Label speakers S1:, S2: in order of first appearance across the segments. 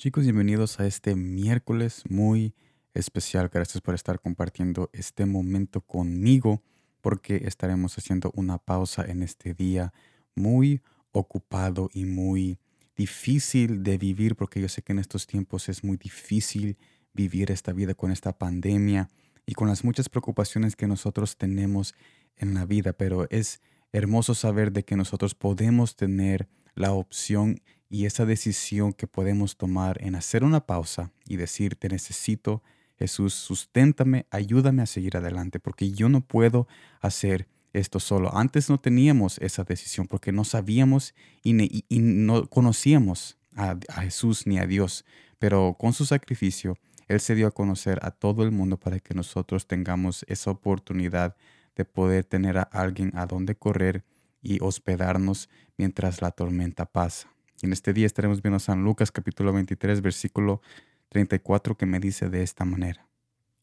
S1: Chicos, bienvenidos a este miércoles muy especial. Gracias por estar compartiendo este momento conmigo porque estaremos haciendo una pausa en este día muy ocupado y muy difícil de vivir porque yo sé que en estos tiempos es muy difícil vivir esta vida con esta pandemia y con las muchas preocupaciones que nosotros tenemos en la vida, pero es hermoso saber de que nosotros podemos tener la opción y esa decisión que podemos tomar en hacer una pausa y decir, te necesito, Jesús, susténtame, ayúdame a seguir adelante, porque yo no puedo hacer esto solo. Antes no teníamos esa decisión porque no sabíamos y, no conocíamos a, a Jesús ni a Dios, pero con su sacrificio, Él se dio a conocer a todo el mundo para que nosotros tengamos esa oportunidad de poder tener a alguien a donde correr y hospedarnos mientras la tormenta pasa. Y en este día estaremos viendo San Lucas capítulo 23 versículo 34 que me dice de esta manera.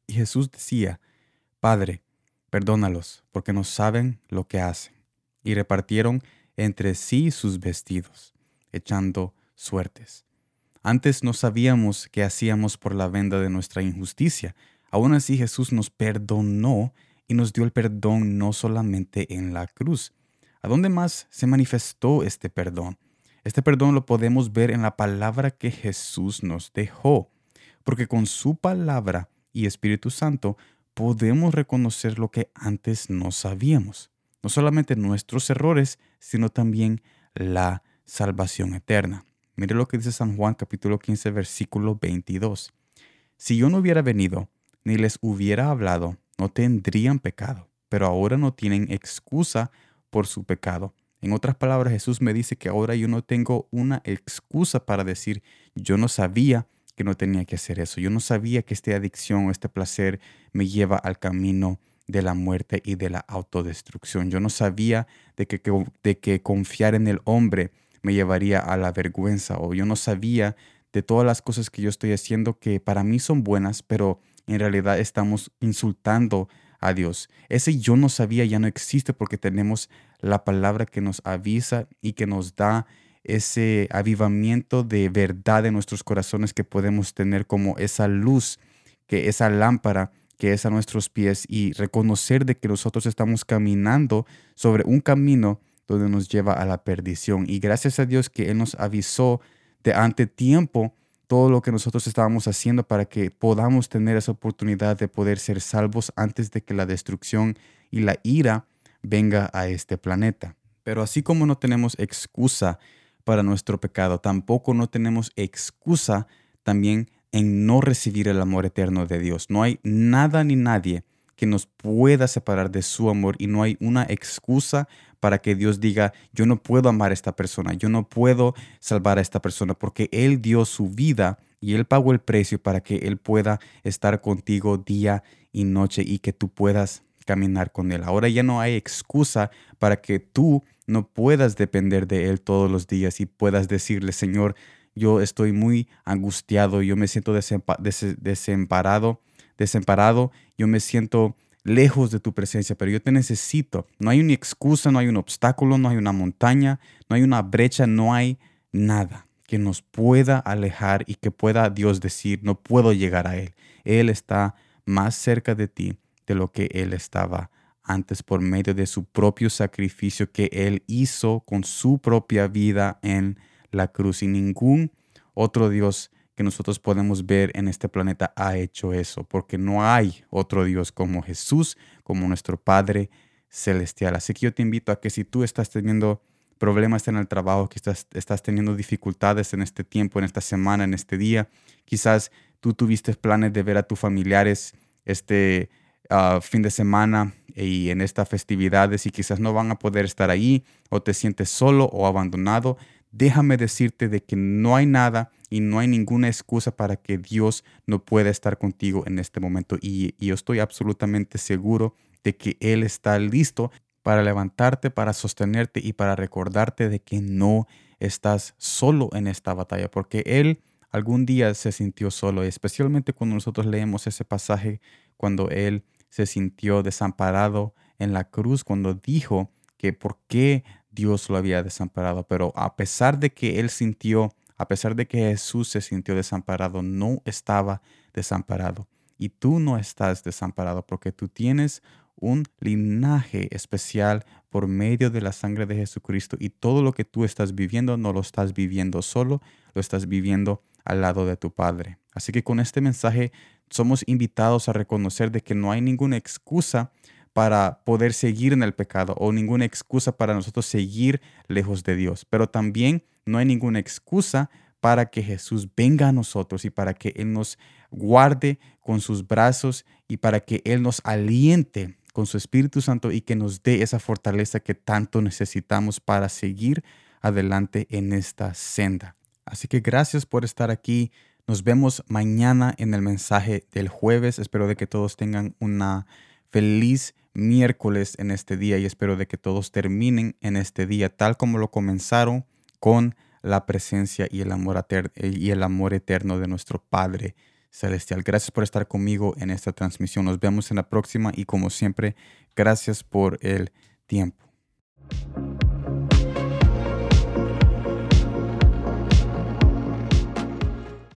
S1: Y Jesús decía, Padre, perdónalos, porque no saben lo que hacen. Y repartieron entre sí sus vestidos, echando suertes. Antes no sabíamos qué hacíamos por la venda de nuestra injusticia. Aún así Jesús nos perdonó y nos dio el perdón no solamente en la cruz. ¿A dónde más se manifestó este perdón? Este perdón lo podemos ver en la palabra que Jesús nos dejó, porque con su palabra y Espíritu Santo podemos reconocer lo que antes no sabíamos, no solamente nuestros errores, sino también la salvación eterna. Mire lo que dice San Juan capítulo 15 versículo 22. Si yo no hubiera venido ni les hubiera hablado, no tendrían pecado, pero ahora no tienen excusa por su pecado. En otras palabras, Jesús me dice que ahora yo no tengo una excusa para decir, yo no sabía que no tenía que hacer eso, yo no sabía que esta adicción o este placer me lleva al camino de la muerte y de la autodestrucción. Yo no sabía de que, de que confiar en el hombre me llevaría a la vergüenza o yo no sabía de todas las cosas que yo estoy haciendo que para mí son buenas, pero en realidad estamos insultando a Dios. Ese yo no sabía ya no existe porque tenemos la palabra que nos avisa y que nos da ese avivamiento de verdad en nuestros corazones que podemos tener como esa luz, que esa lámpara que es a nuestros pies y reconocer de que nosotros estamos caminando sobre un camino donde nos lleva a la perdición. Y gracias a Dios que Él nos avisó de ante tiempo todo lo que nosotros estábamos haciendo para que podamos tener esa oportunidad de poder ser salvos antes de que la destrucción y la ira venga a este planeta. Pero así como no tenemos excusa para nuestro pecado, tampoco no tenemos excusa también en no recibir el amor eterno de Dios. No hay nada ni nadie que nos pueda separar de su amor y no hay una excusa para que Dios diga, yo no puedo amar a esta persona, yo no puedo salvar a esta persona, porque Él dio su vida y Él pagó el precio para que Él pueda estar contigo día y noche y que tú puedas caminar con Él. Ahora ya no hay excusa para que tú no puedas depender de Él todos los días y puedas decirle, Señor, yo estoy muy angustiado, yo me siento desemparado, desemparado, yo me siento lejos de tu presencia, pero yo te necesito. No hay una excusa, no hay un obstáculo, no hay una montaña, no hay una brecha, no hay nada que nos pueda alejar y que pueda Dios decir, no puedo llegar a Él. Él está más cerca de ti de lo que Él estaba antes por medio de su propio sacrificio que Él hizo con su propia vida en la cruz. Y ningún otro Dios que nosotros podemos ver en este planeta ha hecho eso, porque no hay otro Dios como Jesús, como nuestro Padre Celestial. Así que yo te invito a que si tú estás teniendo problemas en el trabajo, que estás, estás teniendo dificultades en este tiempo, en esta semana, en este día, quizás tú tuviste planes de ver a tus familiares este ah, fin de semana y en estas festividades y quizás no van a poder estar ahí o te sientes solo o abandonado, déjame decirte de que no hay nada y no hay ninguna excusa para que Dios no pueda estar contigo en este momento. Y, yo estoy absolutamente seguro de que Él está listo para levantarte, para sostenerte y para recordarte de que no estás solo en esta batalla, porque Él algún día se sintió solo, especialmente cuando nosotros leemos ese pasaje, cuando Él se sintió desamparado en la cruz, cuando dijo que por qué Dios lo había desamparado, pero a pesar de que Él sintió A pesar de que Jesús se sintió desamparado, no estaba desamparado. Y tú no estás desamparado porque tú tienes un linaje especial por medio de la sangre de Jesucristo y todo lo que tú estás viviendo no lo estás viviendo solo, lo estás viviendo al lado de tu Padre. Así que con este mensaje somos invitados a reconocer de que no hay ninguna excusa para poder seguir en el pecado o ninguna excusa para nosotros seguir lejos de Dios, pero también no hay ninguna excusa para que Jesús venga a nosotros y para que Él nos guarde con sus brazos y para que Él nos aliente con su Espíritu Santo y que nos dé esa fortaleza que tanto necesitamos para seguir adelante en esta senda. Así que gracias por estar aquí. Nos vemos mañana en el mensaje del jueves. Espero de que todos tengan una feliz miércoles en este día y espero de que todos terminen en este día tal como lo comenzaron con la presencia y el amor, y el amor eterno de nuestro Padre celestial. Gracias por estar conmigo en esta transmisión. Nos vemos en la próxima y como siempre, gracias por el tiempo.